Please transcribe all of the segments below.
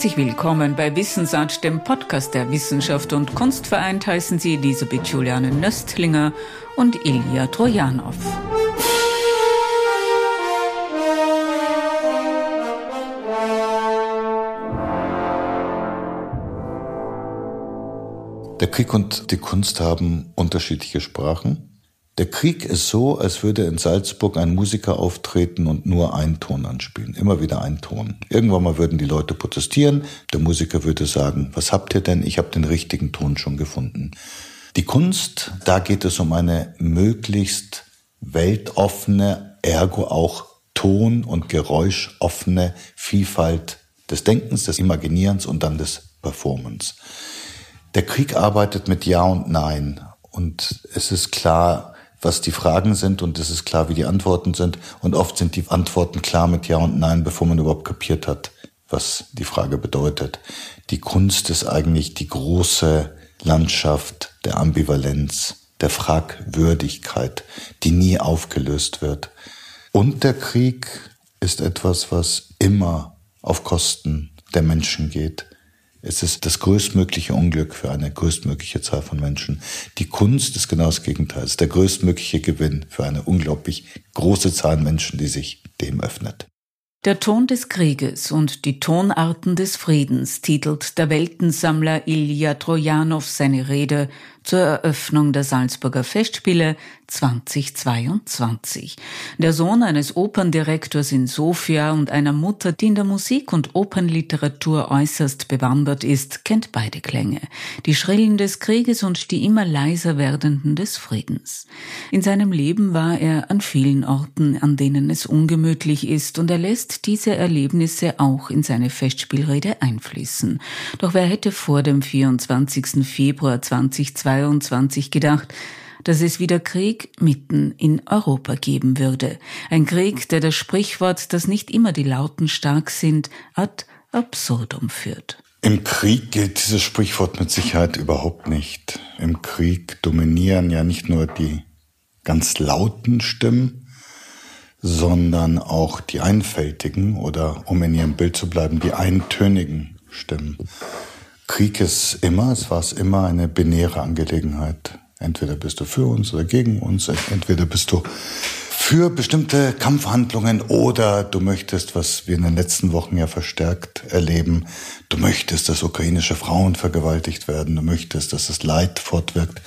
Herzlich willkommen bei Wissensart, dem Podcast der Wissenschaft und Kunst vereint heißen Sie Elisabeth Juliane Nöstlinger und Ilja Trojanow. Der Krieg und die Kunst haben unterschiedliche Sprachen. Der Krieg ist so, als würde in Salzburg ein Musiker auftreten und nur einen Ton anspielen. Immer wieder einen Ton. Irgendwann mal würden die Leute protestieren. Der Musiker würde sagen, was habt ihr denn? Ich habe den richtigen Ton schon gefunden. Die Kunst, da geht es um eine möglichst weltoffene, ergo auch ton- und geräuschoffene Vielfalt des Denkens, des Imaginierens und dann des Performance. Der Krieg arbeitet mit Ja und Nein. Und es ist klar, was die Fragen sind und es ist klar, wie die Antworten sind. Und oft sind die Antworten klar mit Ja und Nein, bevor man überhaupt kapiert hat, was die Frage bedeutet. Die Kunst ist eigentlich die große Landschaft der Ambivalenz, der Fragwürdigkeit, die nie aufgelöst wird. Und der Krieg ist etwas, was immer auf Kosten der Menschen geht. Es ist das größtmögliche Unglück für eine größtmögliche Zahl von Menschen. Die Kunst ist genau das Gegenteil. Es ist der größtmögliche Gewinn für eine unglaublich große Zahl Menschen, die sich dem öffnet. Der Ton des Krieges und die Tonarten des Friedens titelt der Weltensammler Ilja Trojanow seine Rede zur Eröffnung der Salzburger Festspiele 2022. Der Sohn eines Operndirektors in Sofia und einer Mutter, die in der Musik- und Opernliteratur äußerst bewandert ist, kennt beide Klänge. Die Schrillen des Krieges und die immer leiser werdenden des Friedens. In seinem Leben war er an vielen Orten, an denen es ungemütlich ist, und er lässt diese Erlebnisse auch in seine Festspielrede einfließen. Doch wer hätte vor dem 24. Februar 2022 gedacht, dass es wieder Krieg mitten in Europa geben würde. Ein Krieg, der das Sprichwort, dass nicht immer die Lauten stark sind, ad absurdum führt. Im Krieg gilt dieses Sprichwort mit Sicherheit überhaupt nicht. Im Krieg dominieren ja nicht nur die ganz lauten Stimmen, sondern auch die einfältigen oder, um in ihrem Bild zu bleiben, die eintönigen Stimmen. Krieg ist immer, es war es immer eine binäre Angelegenheit. Entweder bist du für uns oder gegen uns, entweder bist du für bestimmte Kampfhandlungen oder du möchtest, was wir in den letzten Wochen ja verstärkt erleben, du möchtest, dass ukrainische Frauen vergewaltigt werden, du möchtest, dass das Leid fortwirkt.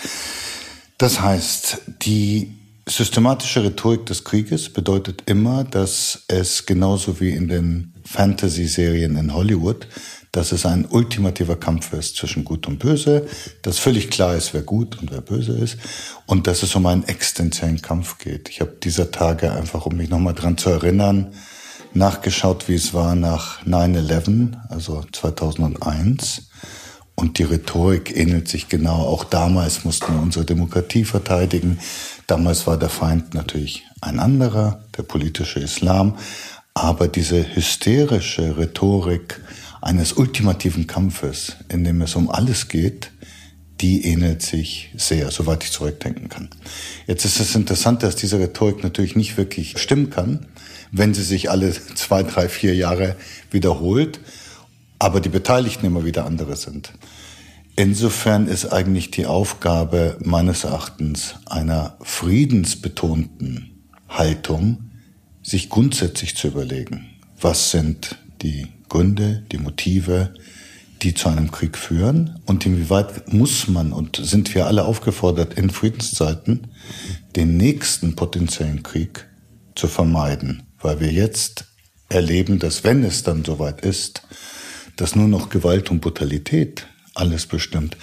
Das heißt, die systematische Rhetorik des Krieges bedeutet immer, dass es genauso wie in den Fantasy-Serien in Hollywood dass es ein ultimativer Kampf ist zwischen Gut und Böse, dass völlig klar ist, wer gut und wer böse ist und dass es um einen existenziellen Kampf geht. Ich habe dieser Tage einfach, um mich nochmal dran zu erinnern, nachgeschaut, wie es war nach 9-11, also 2001. Und die Rhetorik ähnelt sich genau. Auch damals mussten wir unsere Demokratie verteidigen. Damals war der Feind natürlich ein anderer, der politische Islam. Aber diese hysterische Rhetorik, eines ultimativen Kampfes, in dem es um alles geht, die ähnelt sich sehr, soweit ich zurückdenken kann. Jetzt ist es interessant, dass diese Rhetorik natürlich nicht wirklich stimmen kann, wenn sie sich alle zwei, drei, vier Jahre wiederholt, aber die Beteiligten immer wieder andere sind. Insofern ist eigentlich die Aufgabe meines Erachtens einer friedensbetonten Haltung, sich grundsätzlich zu überlegen, was sind die Gründe, die Motive, die zu einem Krieg führen und inwieweit muss man und sind wir alle aufgefordert, in Friedenszeiten den nächsten potenziellen Krieg zu vermeiden, weil wir jetzt erleben, dass wenn es dann soweit ist, dass nur noch Gewalt und Brutalität alles bestimmt,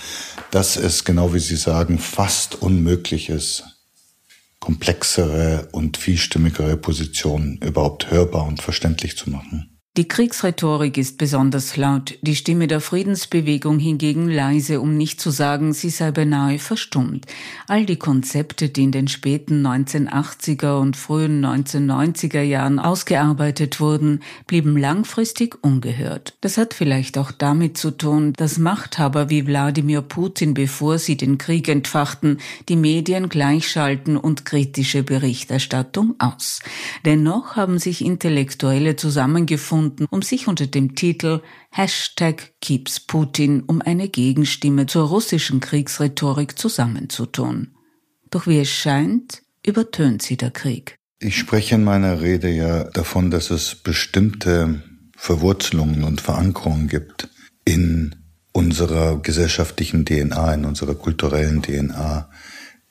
dass es, genau wie Sie sagen, fast unmöglich ist, komplexere und vielstimmigere Positionen überhaupt hörbar und verständlich zu machen. Die Kriegsrhetorik ist besonders laut, die Stimme der Friedensbewegung hingegen leise, um nicht zu sagen, sie sei beinahe verstummt. All die Konzepte, die in den späten 1980er und frühen 1990er Jahren ausgearbeitet wurden, blieben langfristig ungehört. Das hat vielleicht auch damit zu tun, dass Machthaber wie Wladimir Putin, bevor sie den Krieg entfachten, die Medien gleichschalten und kritische Berichterstattung aus. Dennoch haben sich Intellektuelle zusammengefunden, gefunden, um sich unter dem Titel Hashtag Keeps Putin um eine Gegenstimme zur russischen Kriegsrhetorik zusammenzutun. Doch wie es scheint, übertönt sie der Krieg. Ich spreche in meiner Rede ja davon, dass es bestimmte Verwurzelungen und Verankerungen gibt in unserer gesellschaftlichen DNA, in unserer kulturellen DNA,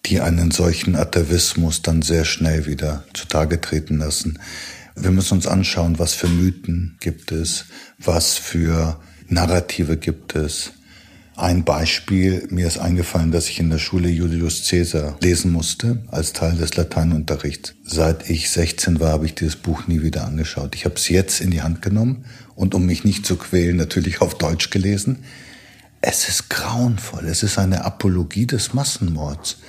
die einen solchen Atavismus dann sehr schnell wieder zutage treten lassen. Wir müssen uns anschauen, was für Mythen gibt es, was für Narrative gibt es. Ein Beispiel, mir ist eingefallen, dass ich in der Schule Julius Caesar lesen musste, als Teil des Lateinunterrichts. Seit ich 16 war, habe ich dieses Buch nie wieder angeschaut. Ich habe es jetzt in die Hand genommen und um mich nicht zu quälen, natürlich auf Deutsch gelesen. Es ist grauenvoll, es ist eine Apologie des Massenmords.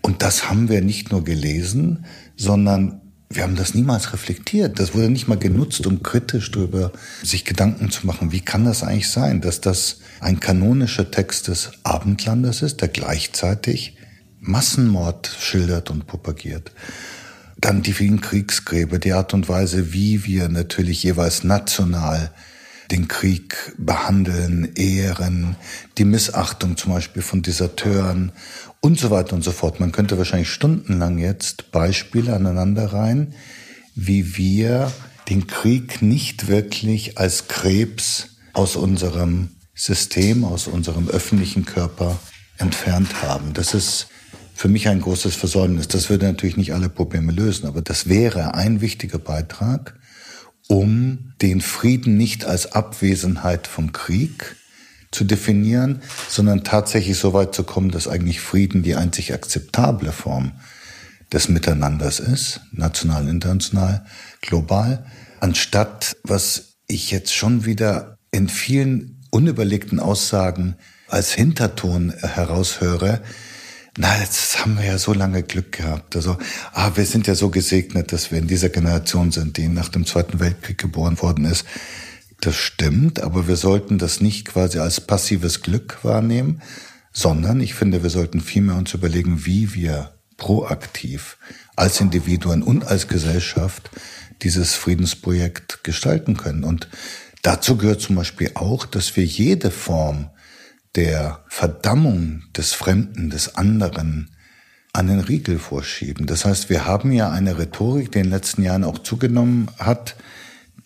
Und das haben wir nicht nur gelesen, sondern wir haben das niemals reflektiert. Das wurde nicht mal genutzt, um kritisch darüber sich Gedanken zu machen. Wie kann das eigentlich sein, dass das ein kanonischer Text des Abendlandes ist, der gleichzeitig Massenmord schildert und propagiert? Dann die vielen Kriegsgräber, die Art und Weise, wie wir natürlich jeweils national den Krieg behandeln, ehren, die Missachtung zum Beispiel von Deserteuren und so weiter und so fort. Man könnte wahrscheinlich stundenlang jetzt Beispiele aneinander rein, wie wir den Krieg nicht wirklich als Krebs aus unserem System, aus unserem öffentlichen Körper entfernt haben. Das ist für mich ein großes Versäumnis. Das würde natürlich nicht alle Probleme lösen, aber das wäre ein wichtiger Beitrag, um den Frieden nicht als Abwesenheit vom Krieg, zu definieren, sondern tatsächlich so weit zu kommen, dass eigentlich Frieden die einzig akzeptable Form des Miteinanders ist, national, international, global, anstatt was ich jetzt schon wieder in vielen unüberlegten Aussagen als Hinterton heraushöre, na, jetzt haben wir ja so lange Glück gehabt. Also, ah, wir sind ja so gesegnet, dass wir in dieser Generation sind, die nach dem Zweiten Weltkrieg geboren worden ist. Das stimmt, aber wir sollten das nicht quasi als passives Glück wahrnehmen, sondern ich finde, wir sollten vielmehr uns überlegen, wie wir proaktiv als Individuen und als Gesellschaft dieses Friedensprojekt gestalten können. Und dazu gehört zum Beispiel auch, dass wir jede Form der Verdammung des Fremden, des anderen an den Riegel vorschieben. Das heißt, wir haben ja eine Rhetorik, die in den letzten Jahren auch zugenommen hat,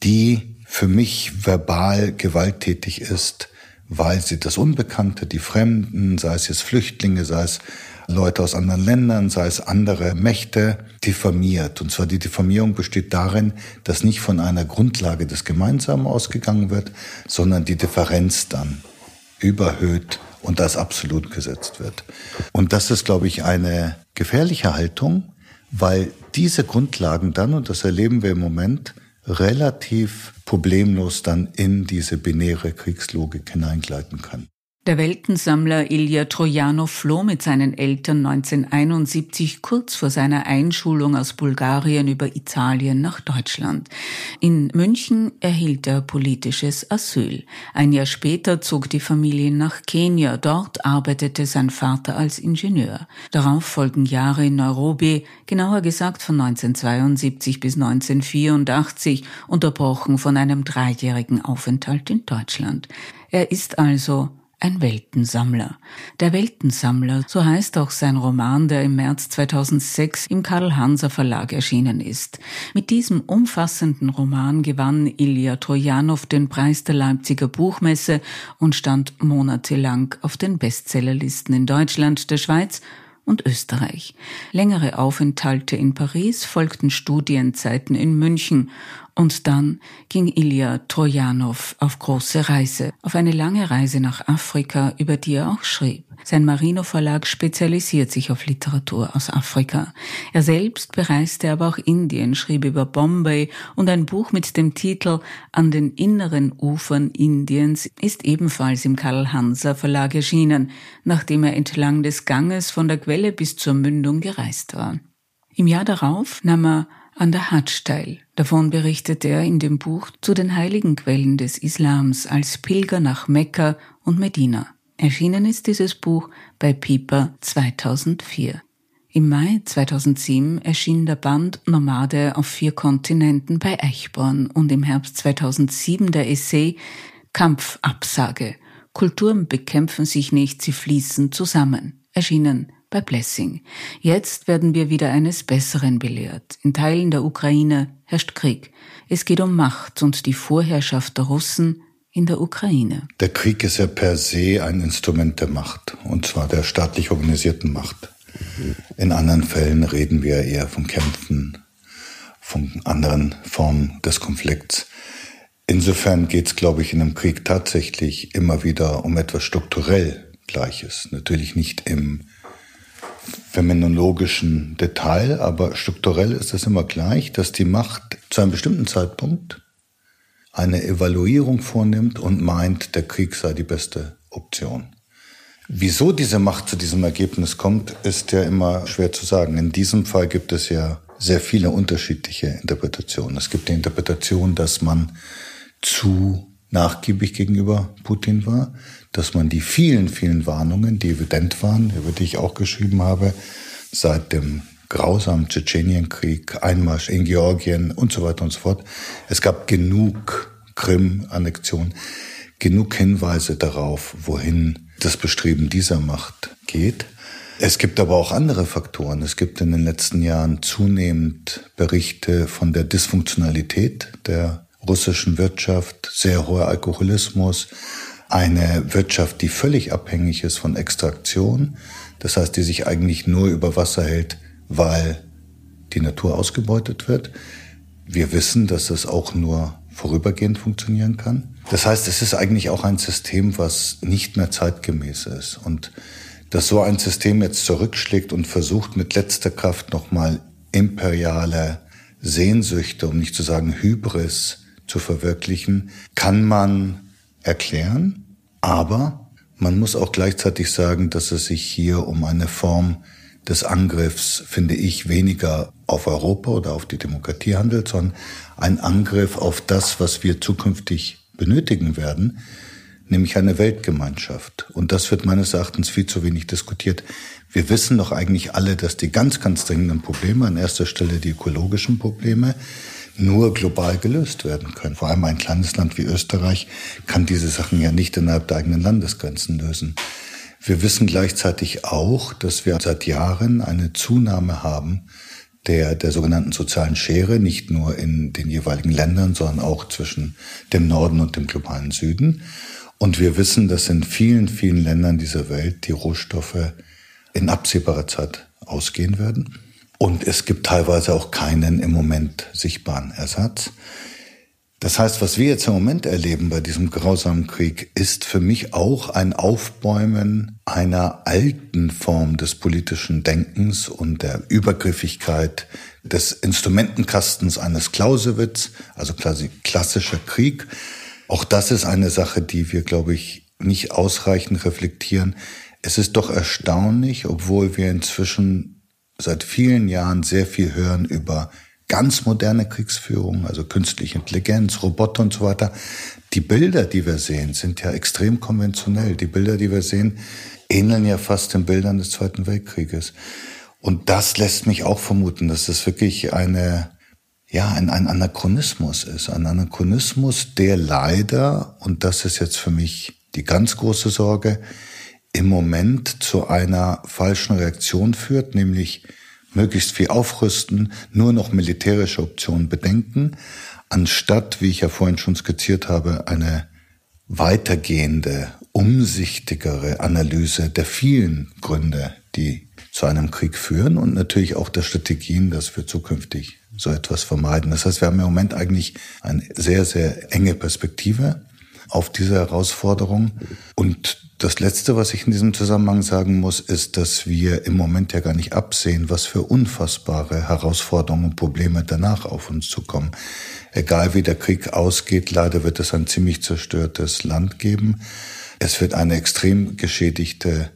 die für mich verbal gewalttätig ist, weil sie das Unbekannte, die Fremden, sei es jetzt Flüchtlinge, sei es Leute aus anderen Ländern, sei es andere Mächte, diffamiert. Und zwar die Diffamierung besteht darin, dass nicht von einer Grundlage des Gemeinsamen ausgegangen wird, sondern die Differenz dann überhöht und als absolut gesetzt wird. Und das ist, glaube ich, eine gefährliche Haltung, weil diese Grundlagen dann, und das erleben wir im Moment, relativ problemlos dann in diese binäre Kriegslogik hineingleiten kann. Der Weltensammler Ilja Trojanow floh mit seinen Eltern 1971 kurz vor seiner Einschulung aus Bulgarien über Italien nach Deutschland. In München erhielt er politisches Asyl. Ein Jahr später zog die Familie nach Kenia. Dort arbeitete sein Vater als Ingenieur. Darauf folgen Jahre in Nairobi, genauer gesagt von 1972 bis 1984, unterbrochen von einem dreijährigen Aufenthalt in Deutschland. Er ist also ein Weltensammler. Der Weltensammler, so heißt auch sein Roman, der im März 2006 im Karl Hanser Verlag erschienen ist. Mit diesem umfassenden Roman gewann Ilya Trojanow den Preis der Leipziger Buchmesse und stand monatelang auf den Bestsellerlisten in Deutschland, der Schweiz und Österreich. Längere Aufenthalte in Paris folgten Studienzeiten in München und dann ging Ilya Trojanow auf große Reise, auf eine lange Reise nach Afrika, über die er auch schrieb. Sein Marino Verlag spezialisiert sich auf Literatur aus Afrika. Er selbst bereiste aber auch Indien, schrieb über Bombay und ein Buch mit dem Titel An den inneren Ufern Indiens ist ebenfalls im Karl Hanser Verlag erschienen, nachdem er entlang des Ganges von der Quelle bis zur Mündung gereist war. Im Jahr darauf nahm er an der Hadsch teil. Davon berichtet er in dem Buch zu den heiligen Quellen des Islams als Pilger nach Mekka und Medina. Erschienen ist dieses Buch bei Piper 2004. Im Mai 2007 erschien der Band Nomade auf vier Kontinenten bei Eichborn und im Herbst 2007 der Essay Kampfabsage. Kulturen bekämpfen sich nicht, sie fließen zusammen. Erschienen bei Blessing. Jetzt werden wir wieder eines Besseren belehrt. In Teilen der Ukraine herrscht Krieg. Es geht um Macht und die Vorherrschaft der Russen in der Ukraine. Der Krieg ist ja per se ein Instrument der Macht, und zwar der staatlich organisierten Macht. In anderen Fällen reden wir eher von Kämpfen, von anderen Formen des Konflikts. Insofern geht es, glaube ich, in einem Krieg tatsächlich immer wieder um etwas strukturell Gleiches. Natürlich nicht im phänomenologischen Detail, aber strukturell ist es immer gleich, dass die Macht zu einem bestimmten Zeitpunkt eine Evaluierung vornimmt und meint, der Krieg sei die beste Option. Wieso diese Macht zu diesem Ergebnis kommt, ist ja immer schwer zu sagen. In diesem Fall gibt es ja sehr viele unterschiedliche Interpretationen. Es gibt die Interpretation, dass man zu nachgiebig gegenüber Putin war, dass man die vielen, vielen Warnungen, die evident waren, über die ich auch geschrieben habe, seit dem grausamen Tschetschenienkrieg, Einmarsch in Georgien und so weiter und so fort. Es gab genug Krim-Annexion, genug Hinweise darauf, wohin das Bestreben dieser Macht geht. Es gibt aber auch andere Faktoren. Es gibt in den letzten Jahren zunehmend Berichte von der Dysfunktionalität der russischen Wirtschaft, sehr hoher Alkoholismus, eine Wirtschaft, die völlig abhängig ist von Extraktion, das heißt, die sich eigentlich nur über Wasser hält, weil die Natur ausgebeutet wird. Wir wissen, dass es auch nur vorübergehend funktionieren kann. Das heißt, es ist eigentlich auch ein System, was nicht mehr zeitgemäß ist. Und dass so ein System jetzt zurückschlägt und versucht mit letzter Kraft nochmal imperiale Sehnsüchte, um nicht zu sagen Hybris, zu verwirklichen, kann man erklären. Aber man muss auch gleichzeitig sagen, dass es sich hier um eine Form des Angriffs, finde ich, weniger auf Europa oder auf die Demokratie handelt, sondern ein Angriff auf das, was wir zukünftig benötigen werden, nämlich eine Weltgemeinschaft. Und das wird meines Erachtens viel zu wenig diskutiert. Wir wissen doch eigentlich alle, dass die ganz, ganz dringenden Probleme, an erster Stelle die ökologischen Probleme, nur global gelöst werden können. Vor allem ein kleines Land wie Österreich kann diese Sachen ja nicht innerhalb der eigenen Landesgrenzen lösen. Wir wissen gleichzeitig auch, dass wir seit Jahren eine Zunahme haben der, der sogenannten sozialen Schere, nicht nur in den jeweiligen Ländern, sondern auch zwischen dem Norden und dem globalen Süden. Und wir wissen, dass in vielen, vielen Ländern dieser Welt die Rohstoffe in absehbarer Zeit ausgehen werden. Und es gibt teilweise auch keinen im Moment sichtbaren Ersatz. Das heißt, was wir jetzt im Moment erleben bei diesem grausamen Krieg, ist für mich auch ein Aufbäumen einer alten Form des politischen Denkens und der Übergriffigkeit des Instrumentenkastens eines Clausewitz, also quasi klassischer Krieg. Auch das ist eine Sache, die wir, glaube ich, nicht ausreichend reflektieren. Es ist doch erstaunlich, obwohl wir inzwischen seit vielen Jahren sehr viel hören über ganz moderne Kriegsführung, also künstliche Intelligenz, Roboter und so weiter. Die Bilder, die wir sehen, sind ja extrem konventionell. Die Bilder, die wir sehen, ähneln ja fast den Bildern des Zweiten Weltkrieges. Und das lässt mich auch vermuten, dass das wirklich eine, ja, ein, ein Anachronismus ist. Ein Anachronismus, der leider, und das ist jetzt für mich die ganz große Sorge, im Moment zu einer falschen Reaktion führt, nämlich möglichst viel aufrüsten, nur noch militärische Optionen bedenken, anstatt, wie ich ja vorhin schon skizziert habe, eine weitergehende, umsichtigere Analyse der vielen Gründe, die zu einem Krieg führen und natürlich auch der Strategien, dass wir zukünftig so etwas vermeiden. Das heißt, wir haben im Moment eigentlich eine sehr, sehr enge Perspektive auf diese Herausforderung und das Letzte, was ich in diesem Zusammenhang sagen muss, ist, dass wir im Moment ja gar nicht absehen, was für unfassbare Herausforderungen und Probleme danach auf uns zukommen. Egal wie der Krieg ausgeht, leider wird es ein ziemlich zerstörtes Land geben. Es wird eine extrem geschädigte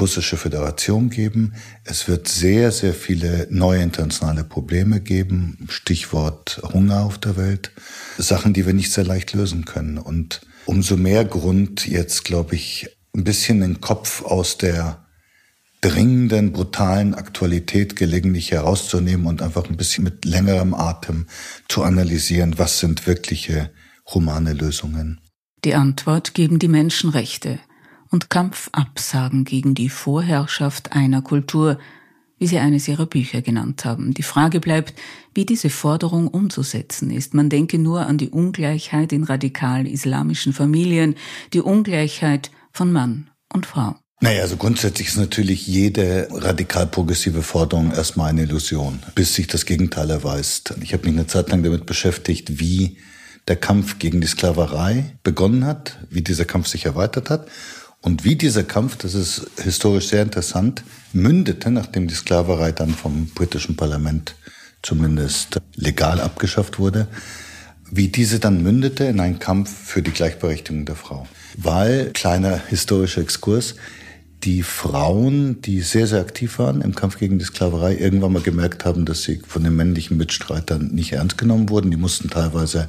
russische Föderation geben. Es wird sehr, sehr viele neue internationale Probleme geben. Stichwort Hunger auf der Welt. Sachen, die wir nicht sehr leicht lösen können. Und umso mehr Grund jetzt, glaube ich, ein bisschen den Kopf aus der dringenden, brutalen Aktualität gelegentlich herauszunehmen und einfach ein bisschen mit längerem Atem zu analysieren, was sind wirkliche humane Lösungen. Die Antwort geben die Menschenrechte und Kampfabsagen gegen die Vorherrschaft einer Kultur, wie sie eines ihrer Bücher genannt haben. Die Frage bleibt, wie diese Forderung umzusetzen ist. Man denke nur an die Ungleichheit in radikal islamischen Familien, die Ungleichheit von Mann und Frau. Naja, also grundsätzlich ist natürlich jede radikal progressive Forderung erstmal eine Illusion, bis sich das Gegenteil erweist. Ich habe mich eine Zeit lang damit beschäftigt, wie der Kampf gegen die Sklaverei begonnen hat, wie dieser Kampf sich erweitert hat und wie dieser Kampf, das ist historisch sehr interessant, mündete, nachdem die Sklaverei dann vom britischen Parlament zumindest legal abgeschafft wurde, wie diese dann mündete in einen Kampf für die Gleichberechtigung der Frau. Weil, kleiner historischer Exkurs, die Frauen, die sehr, sehr aktiv waren im Kampf gegen die Sklaverei, irgendwann mal gemerkt haben, dass sie von den männlichen Mitstreitern nicht ernst genommen wurden. Die mussten teilweise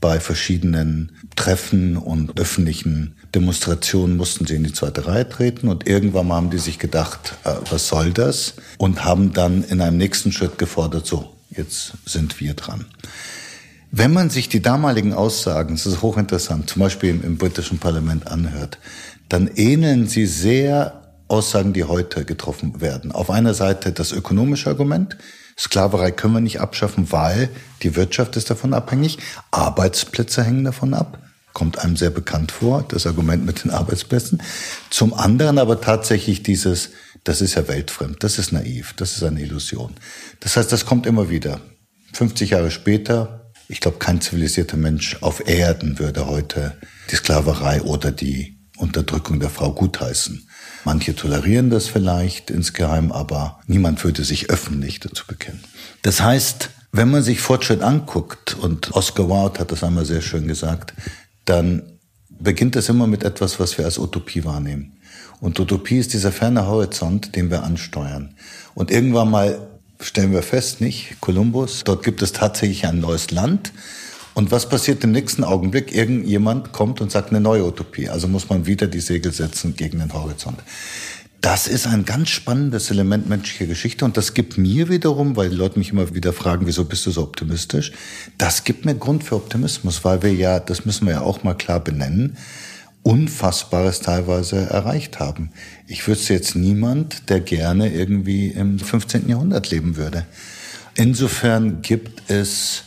bei verschiedenen Treffen und öffentlichen Demonstrationen mussten sie in die zweite Reihe treten und irgendwann mal haben die sich gedacht, äh, was soll das? Und haben dann in einem nächsten Schritt gefordert, so, jetzt sind wir dran. Wenn man sich die damaligen Aussagen, das ist hochinteressant, zum Beispiel im, im britischen Parlament anhört, dann ähneln sie sehr Aussagen, die heute getroffen werden. Auf einer Seite das ökonomische Argument. Sklaverei können wir nicht abschaffen, weil die Wirtschaft ist davon abhängig. Arbeitsplätze hängen davon ab. Kommt einem sehr bekannt vor, das Argument mit den Arbeitsplätzen. Zum anderen aber tatsächlich dieses, das ist ja weltfremd, das ist naiv, das ist eine Illusion. Das heißt, das kommt immer wieder. 50 Jahre später, ich glaube, kein zivilisierter Mensch auf Erden würde heute die Sklaverei oder die Unterdrückung der Frau gutheißen. Manche tolerieren das vielleicht insgeheim, aber niemand würde sich öffentlich dazu bekennen. Das heißt, wenn man sich Fortschritt anguckt, und Oscar Wilde hat das einmal sehr schön gesagt, dann beginnt es immer mit etwas, was wir als Utopie wahrnehmen. Und Utopie ist dieser ferne Horizont, den wir ansteuern. Und irgendwann mal stellen wir fest, nicht, Kolumbus, dort gibt es tatsächlich ein neues Land, und was passiert im nächsten Augenblick? Irgendjemand kommt und sagt eine neue Utopie. Also muss man wieder die Segel setzen gegen den Horizont. Das ist ein ganz spannendes Element menschlicher Geschichte und das gibt mir wiederum, weil die Leute mich immer wieder fragen, wieso bist du so optimistisch? Das gibt mir Grund für Optimismus, weil wir ja, das müssen wir ja auch mal klar benennen, Unfassbares teilweise erreicht haben. Ich wüsste jetzt niemand, der gerne irgendwie im 15. Jahrhundert leben würde. Insofern gibt es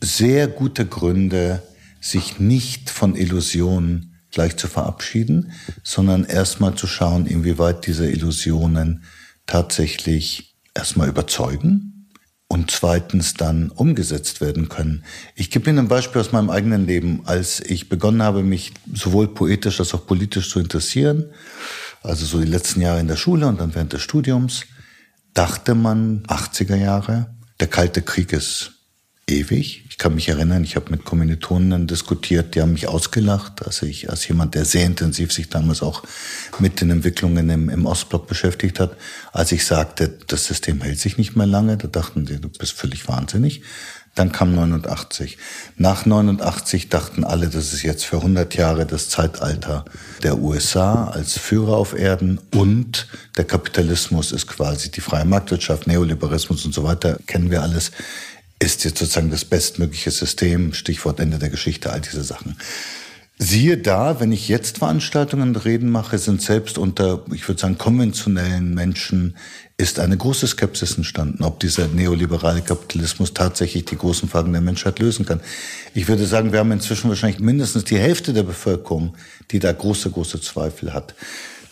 sehr gute Gründe, sich nicht von Illusionen gleich zu verabschieden, sondern erstmal zu schauen, inwieweit diese Illusionen tatsächlich erstmal überzeugen und zweitens dann umgesetzt werden können. Ich gebe Ihnen ein Beispiel aus meinem eigenen Leben. Als ich begonnen habe, mich sowohl poetisch als auch politisch zu interessieren, also so die letzten Jahre in der Schule und dann während des Studiums, dachte man 80er Jahre, der Kalte Krieg ist ewig. Ich kann mich erinnern, ich habe mit Kommilitonen diskutiert, die haben mich ausgelacht, als ich als jemand, der sehr intensiv sich damals auch mit den Entwicklungen im, im Ostblock beschäftigt hat, als ich sagte, das System hält sich nicht mehr lange, da dachten sie, du bist völlig wahnsinnig. Dann kam 89. Nach 89 dachten alle, das ist jetzt für 100 Jahre das Zeitalter der USA als Führer auf Erden und der Kapitalismus ist quasi die freie Marktwirtschaft, Neoliberalismus und so weiter, kennen wir alles ist jetzt sozusagen das bestmögliche System, Stichwort Ende der Geschichte, all diese Sachen. Siehe da, wenn ich jetzt Veranstaltungen und Reden mache, sind selbst unter, ich würde sagen, konventionellen Menschen ist eine große Skepsis entstanden, ob dieser neoliberale Kapitalismus tatsächlich die großen Fragen der Menschheit lösen kann. Ich würde sagen, wir haben inzwischen wahrscheinlich mindestens die Hälfte der Bevölkerung, die da große, große Zweifel hat.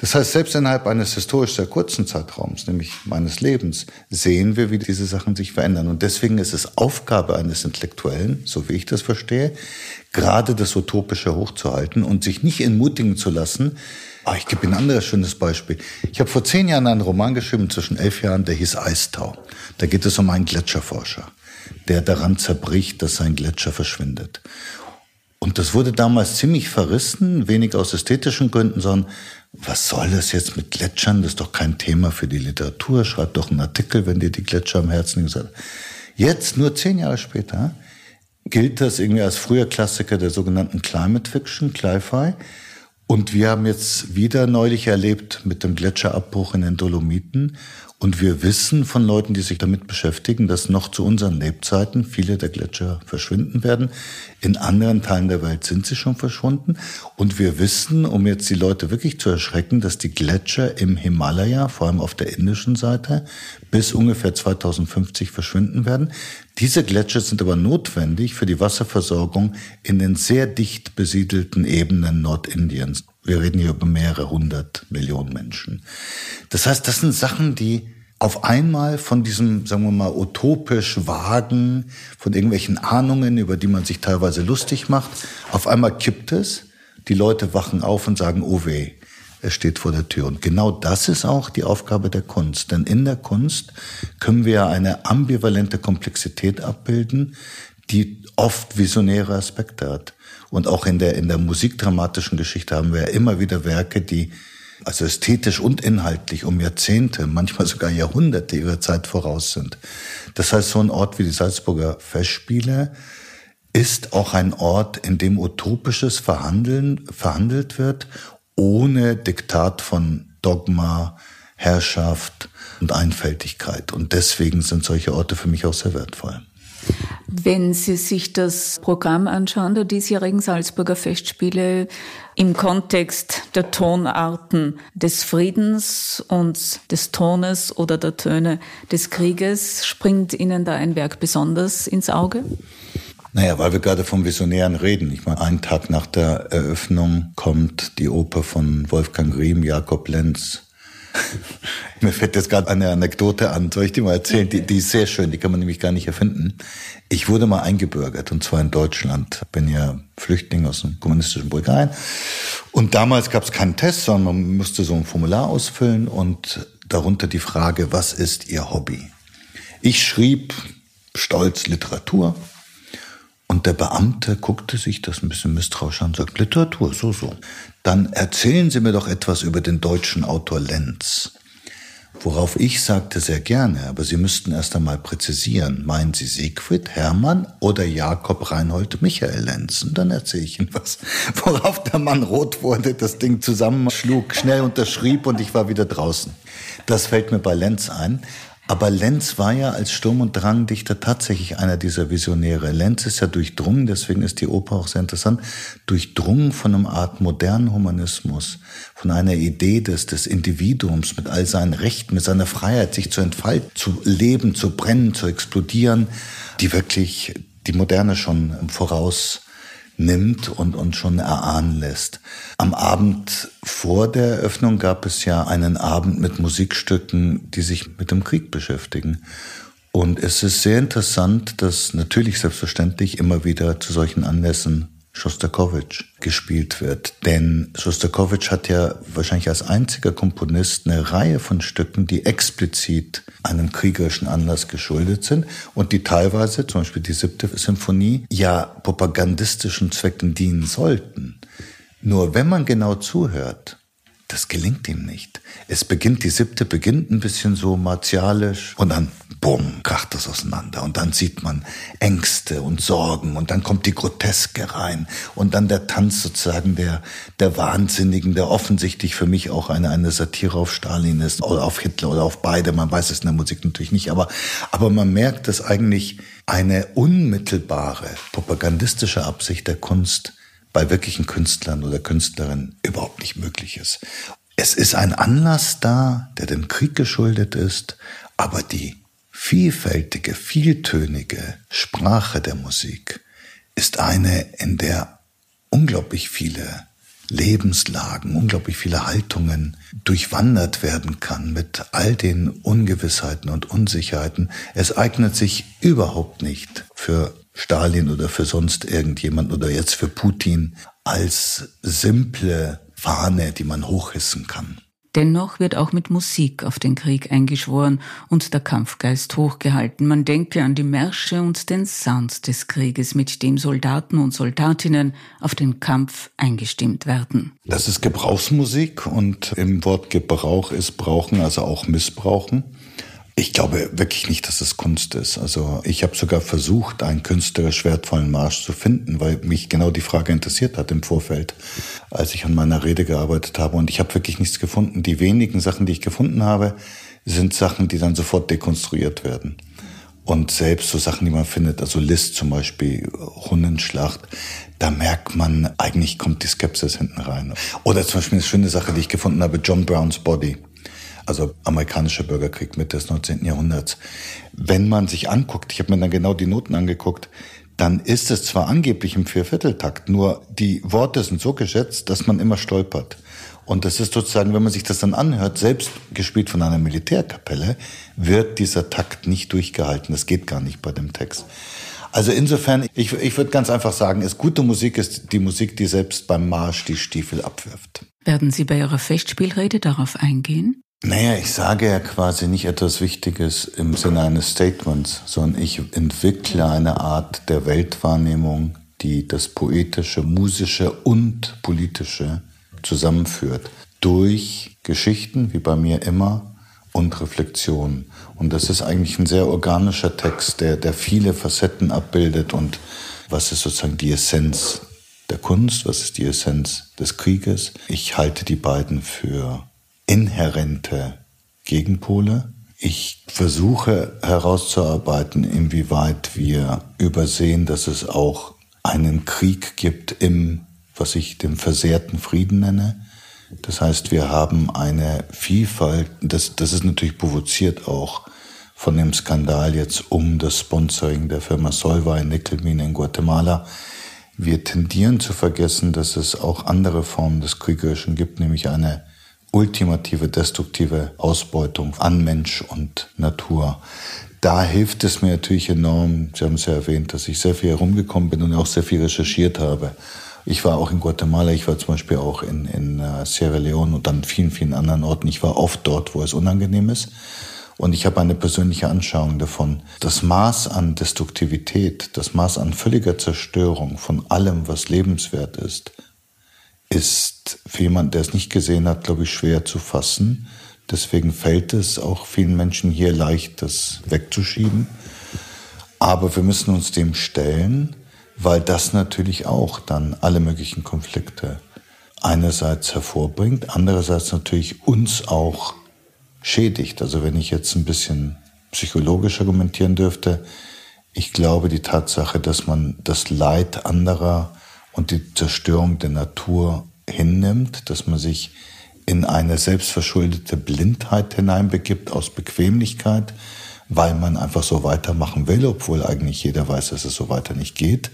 Das heißt, selbst innerhalb eines historisch sehr kurzen Zeitraums, nämlich meines Lebens, sehen wir, wie diese Sachen sich verändern. Und deswegen ist es Aufgabe eines Intellektuellen, so wie ich das verstehe, gerade das Utopische hochzuhalten und sich nicht entmutigen zu lassen. Ah, ich gebe Ihnen ein anderes schönes Beispiel. Ich habe vor zehn Jahren einen Roman geschrieben, zwischen elf Jahren, der hieß Eistau. Da geht es um einen Gletscherforscher, der daran zerbricht, dass sein Gletscher verschwindet. Und das wurde damals ziemlich verrissen, wenig aus ästhetischen Gründen, sondern was soll das jetzt mit Gletschern? Das ist doch kein Thema für die Literatur. Schreib doch einen Artikel, wenn dir die Gletscher am Herzen liegen. Jetzt, nur zehn Jahre später, gilt das irgendwie als früher Klassiker der sogenannten Climate Fiction, Cli-Fi. Und wir haben jetzt wieder neulich erlebt mit dem Gletscherabbruch in den Dolomiten und wir wissen von Leuten, die sich damit beschäftigen, dass noch zu unseren Lebzeiten viele der Gletscher verschwinden werden. In anderen Teilen der Welt sind sie schon verschwunden. Und wir wissen, um jetzt die Leute wirklich zu erschrecken, dass die Gletscher im Himalaya, vor allem auf der indischen Seite, bis ungefähr 2050 verschwinden werden. Diese Gletscher sind aber notwendig für die Wasserversorgung in den sehr dicht besiedelten Ebenen Nordindiens. Wir reden hier über mehrere hundert Millionen Menschen. Das heißt, das sind Sachen, die auf einmal von diesem, sagen wir mal, utopisch vagen, von irgendwelchen Ahnungen, über die man sich teilweise lustig macht, auf einmal kippt es. Die Leute wachen auf und sagen, oh weh, er steht vor der Tür. Und genau das ist auch die Aufgabe der Kunst. Denn in der Kunst können wir eine ambivalente Komplexität abbilden, die oft visionäre Aspekte hat. Und auch in der, in der musikdramatischen Geschichte haben wir ja immer wieder Werke, die also ästhetisch und inhaltlich um Jahrzehnte, manchmal sogar Jahrhunderte ihrer Zeit voraus sind. Das heißt, so ein Ort wie die Salzburger Festspiele ist auch ein Ort, in dem utopisches Verhandeln verhandelt wird, ohne Diktat von Dogma, Herrschaft und Einfältigkeit. Und deswegen sind solche Orte für mich auch sehr wertvoll. Wenn Sie sich das Programm anschauen, der diesjährigen Salzburger Festspiele im Kontext der Tonarten des Friedens und des Tones oder der Töne des Krieges, springt Ihnen da ein Werk besonders ins Auge? Naja, weil wir gerade vom Visionären reden. Ich meine, einen Tag nach der Eröffnung kommt die Oper von Wolfgang Riem, Jakob Lenz, Mir fällt jetzt gerade eine Anekdote an, soll ich die mal erzählen? Die, die ist sehr schön, die kann man nämlich gar nicht erfinden. Ich wurde mal eingebürgert, und zwar in Deutschland. Bin ja Flüchtling aus dem kommunistischen Bulgarien. Und damals gab es keinen Test, sondern man musste so ein Formular ausfüllen und darunter die Frage, was ist Ihr Hobby? Ich schrieb stolz Literatur und der Beamte guckte sich das ein bisschen misstrauisch an und sagt, Literatur, so, so. Dann erzählen Sie mir doch etwas über den deutschen Autor Lenz. Worauf ich sagte sehr gerne, aber Sie müssten erst einmal präzisieren. Meinen Sie Siegfried, Hermann oder Jakob Reinhold Michael Lenz? Und dann erzähle ich Ihnen was. Worauf der Mann rot wurde, das Ding zusammenschlug, schnell unterschrieb und ich war wieder draußen. Das fällt mir bei Lenz ein. Aber Lenz war ja als Sturm- und Drangdichter tatsächlich einer dieser Visionäre. Lenz ist ja durchdrungen, deswegen ist die Oper auch sehr interessant, durchdrungen von einer Art modernen Humanismus, von einer Idee des, des Individuums mit all seinen Rechten, mit seiner Freiheit, sich zu entfalten, zu leben, zu brennen, zu explodieren, die wirklich die Moderne schon voraus nimmt und uns schon erahnen lässt. Am Abend vor der Eröffnung gab es ja einen Abend mit Musikstücken, die sich mit dem Krieg beschäftigen. Und es ist sehr interessant, dass natürlich selbstverständlich immer wieder zu solchen Anlässen Schostakowitsch gespielt wird. Denn Schostakowitsch hat ja wahrscheinlich als einziger Komponist eine Reihe von Stücken, die explizit einem kriegerischen Anlass geschuldet sind und die teilweise, zum Beispiel die siebte Symphonie, ja propagandistischen Zwecken dienen sollten. Nur wenn man genau zuhört, das gelingt ihm nicht. Es beginnt, die siebte beginnt ein bisschen so martialisch und dann bumm, kracht das auseinander und dann sieht man Ängste und Sorgen und dann kommt die Groteske rein und dann der Tanz sozusagen der, der Wahnsinnigen, der offensichtlich für mich auch eine, eine Satire auf Stalin ist oder auf Hitler oder auf beide. Man weiß es in der Musik natürlich nicht, aber, aber man merkt, dass eigentlich eine unmittelbare propagandistische Absicht der Kunst bei wirklichen Künstlern oder Künstlerinnen überhaupt nicht möglich ist. Es ist ein Anlass da, der dem Krieg geschuldet ist, aber die vielfältige, vieltönige Sprache der Musik ist eine, in der unglaublich viele Lebenslagen, unglaublich viele Haltungen durchwandert werden kann mit all den Ungewissheiten und Unsicherheiten. Es eignet sich überhaupt nicht für Stalin oder für sonst irgendjemand oder jetzt für Putin als simple Fahne, die man hochhissen kann. Dennoch wird auch mit Musik auf den Krieg eingeschworen und der Kampfgeist hochgehalten. Man denke an die Märsche und den Sound des Krieges, mit dem Soldaten und Soldatinnen auf den Kampf eingestimmt werden. Das ist Gebrauchsmusik und im Wort Gebrauch ist brauchen, also auch missbrauchen. Ich glaube wirklich nicht, dass es Kunst ist. Also ich habe sogar versucht, einen künstlerisch wertvollen Marsch zu finden, weil mich genau die Frage interessiert hat im Vorfeld, als ich an meiner Rede gearbeitet habe. Und ich habe wirklich nichts gefunden. Die wenigen Sachen, die ich gefunden habe, sind Sachen, die dann sofort dekonstruiert werden. Und selbst so Sachen, die man findet, also List zum Beispiel, Hundenschlacht, da merkt man, eigentlich kommt die Skepsis hinten rein. Oder zum Beispiel eine schöne Sache, die ich gefunden habe, John Browns Body. Also amerikanischer Bürgerkrieg Mitte des 19. Jahrhunderts. Wenn man sich anguckt, ich habe mir dann genau die Noten angeguckt, dann ist es zwar angeblich im Viervierteltakt, nur die Worte sind so geschätzt, dass man immer stolpert. Und das ist sozusagen, wenn man sich das dann anhört, selbst gespielt von einer Militärkapelle, wird dieser Takt nicht durchgehalten. Das geht gar nicht bei dem Text. Also insofern, ich, ich würde ganz einfach sagen, ist gute Musik ist die Musik, die selbst beim Marsch die Stiefel abwirft. Werden Sie bei Ihrer Festspielrede darauf eingehen? Naja, ich sage ja quasi nicht etwas Wichtiges im Sinne eines Statements, sondern ich entwickle eine Art der Weltwahrnehmung, die das Poetische, Musische und Politische zusammenführt. Durch Geschichten, wie bei mir immer, und Reflexion. Und das ist eigentlich ein sehr organischer Text, der, der viele Facetten abbildet und was ist sozusagen die Essenz der Kunst, was ist die Essenz des Krieges. Ich halte die beiden für inhärente Gegenpole. Ich versuche herauszuarbeiten, inwieweit wir übersehen, dass es auch einen Krieg gibt im, was ich den versehrten Frieden nenne, das heißt, wir haben eine Vielfalt, das, das ist natürlich provoziert auch von dem Skandal jetzt um das Sponsoring der Firma Solva in Nickelmine in Guatemala. Wir tendieren zu vergessen, dass es auch andere Formen des Kriegerischen gibt, nämlich eine ultimative destruktive Ausbeutung an Mensch und Natur. Da hilft es mir natürlich enorm, Sie haben es ja erwähnt, dass ich sehr viel herumgekommen bin und auch sehr viel recherchiert habe. Ich war auch in Guatemala, ich war zum Beispiel auch in, in uh, Sierra Leone und an vielen, vielen anderen Orten. Ich war oft dort, wo es unangenehm ist. Und ich habe eine persönliche Anschauung davon. Das Maß an Destruktivität, das Maß an völliger Zerstörung von allem, was lebenswert ist, ist für jemanden, der es nicht gesehen hat, glaube ich, schwer zu fassen. Deswegen fällt es auch vielen Menschen hier leicht, das wegzuschieben. Aber wir müssen uns dem stellen weil das natürlich auch dann alle möglichen Konflikte einerseits hervorbringt, andererseits natürlich uns auch schädigt. Also wenn ich jetzt ein bisschen psychologisch argumentieren dürfte, ich glaube die Tatsache, dass man das Leid anderer und die Zerstörung der Natur hinnimmt, dass man sich in eine selbstverschuldete Blindheit hineinbegibt aus Bequemlichkeit, weil man einfach so weitermachen will, obwohl eigentlich jeder weiß, dass es so weiter nicht geht.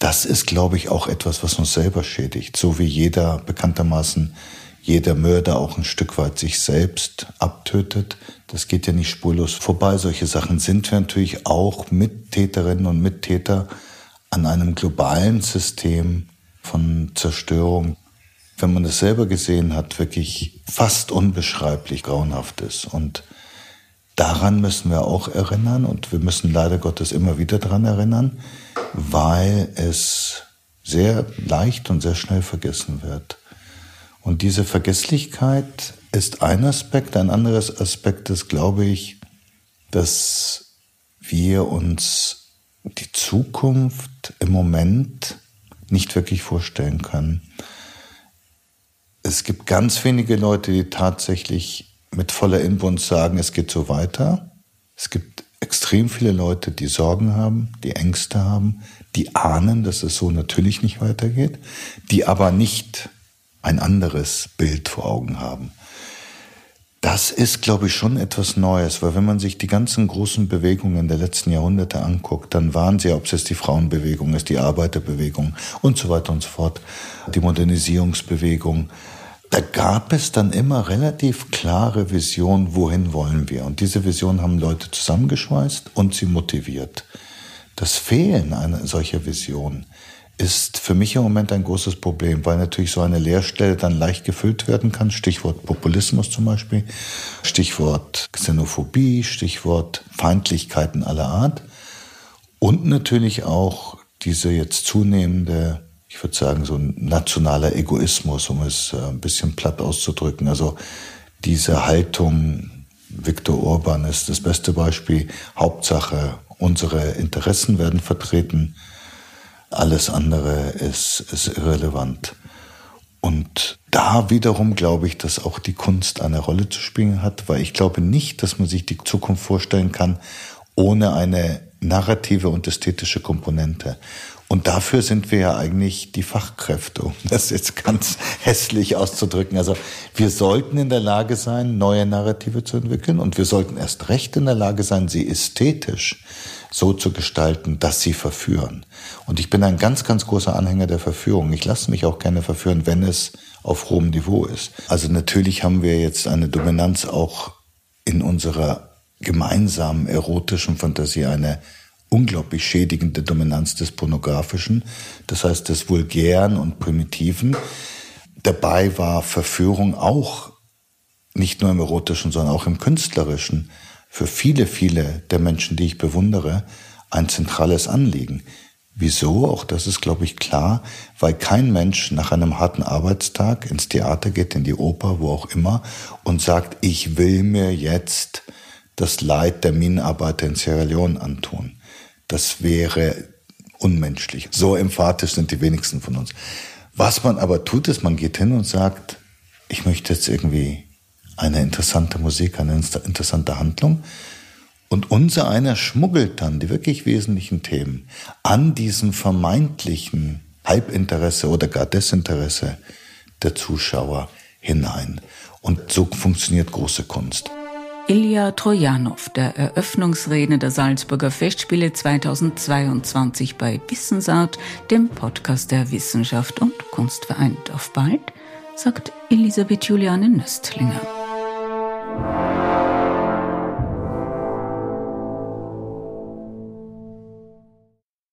Das ist, glaube ich, auch etwas, was uns selber schädigt. So wie jeder bekanntermaßen, jeder Mörder auch ein Stück weit sich selbst abtötet. Das geht ja nicht spurlos vorbei. Solche Sachen sind wir natürlich auch Mittäterinnen und Mittäter an einem globalen System von Zerstörung, wenn man das selber gesehen hat, wirklich fast unbeschreiblich grauenhaft ist. Und daran müssen wir auch erinnern und wir müssen leider Gottes immer wieder daran erinnern, weil es sehr leicht und sehr schnell vergessen wird. Und diese Vergesslichkeit ist ein Aspekt. Ein anderes Aspekt ist, glaube ich, dass wir uns die Zukunft im Moment nicht wirklich vorstellen können. Es gibt ganz wenige Leute, die tatsächlich mit voller Inbrunst sagen, es geht so weiter. Es gibt extrem viele Leute, die Sorgen haben, die Ängste haben, die ahnen, dass es so natürlich nicht weitergeht, die aber nicht ein anderes Bild vor Augen haben. Das ist, glaube ich, schon etwas Neues, weil wenn man sich die ganzen großen Bewegungen der letzten Jahrhunderte anguckt, dann waren sie, ob es jetzt die Frauenbewegung ist, die Arbeiterbewegung und so weiter und so fort, die Modernisierungsbewegung, da gab es dann immer relativ klare Visionen, wohin wollen wir. Und diese Visionen haben Leute zusammengeschweißt und sie motiviert. Das Fehlen einer solcher Vision ist für mich im Moment ein großes Problem, weil natürlich so eine Leerstelle dann leicht gefüllt werden kann. Stichwort Populismus zum Beispiel, Stichwort Xenophobie, Stichwort Feindlichkeiten aller Art und natürlich auch diese jetzt zunehmende ich würde sagen, so nationaler Egoismus, um es äh, ein bisschen platt auszudrücken. Also diese Haltung, Viktor Orban ist das beste Beispiel. Hauptsache, unsere Interessen werden vertreten. Alles andere ist, ist irrelevant. Und da wiederum glaube ich, dass auch die Kunst eine Rolle zu spielen hat, weil ich glaube nicht, dass man sich die Zukunft vorstellen kann ohne eine narrative und ästhetische Komponente. Und dafür sind wir ja eigentlich die Fachkräfte, um das jetzt ganz hässlich auszudrücken. Also wir sollten in der Lage sein, neue Narrative zu entwickeln und wir sollten erst recht in der Lage sein, sie ästhetisch so zu gestalten, dass sie verführen. Und ich bin ein ganz, ganz großer Anhänger der Verführung. Ich lasse mich auch gerne verführen, wenn es auf hohem Niveau ist. Also natürlich haben wir jetzt eine Dominanz auch in unserer gemeinsamen erotischen Fantasie, eine unglaublich schädigende Dominanz des Pornografischen, das heißt des Vulgären und Primitiven. Dabei war Verführung auch nicht nur im erotischen, sondern auch im künstlerischen für viele, viele der Menschen, die ich bewundere, ein zentrales Anliegen. Wieso? Auch das ist, glaube ich, klar, weil kein Mensch nach einem harten Arbeitstag ins Theater geht, in die Oper, wo auch immer, und sagt, ich will mir jetzt das Leid der Minenarbeiter in Sierra Leone antun. Das wäre unmenschlich. So emphatisch sind die wenigsten von uns. Was man aber tut, ist, man geht hin und sagt, ich möchte jetzt irgendwie eine interessante Musik, eine interessante Handlung. Und unser einer schmuggelt dann die wirklich wesentlichen Themen an diesem vermeintlichen Halbinteresse oder gar Desinteresse der Zuschauer hinein. Und so funktioniert große Kunst. Ilja Trojanow, der Eröffnungsredner der Salzburger Festspiele 2022 bei Wissensart, dem Podcast der Wissenschaft und Kunst vereint. Auf bald, sagt Elisabeth Juliane Nöstlinger. Música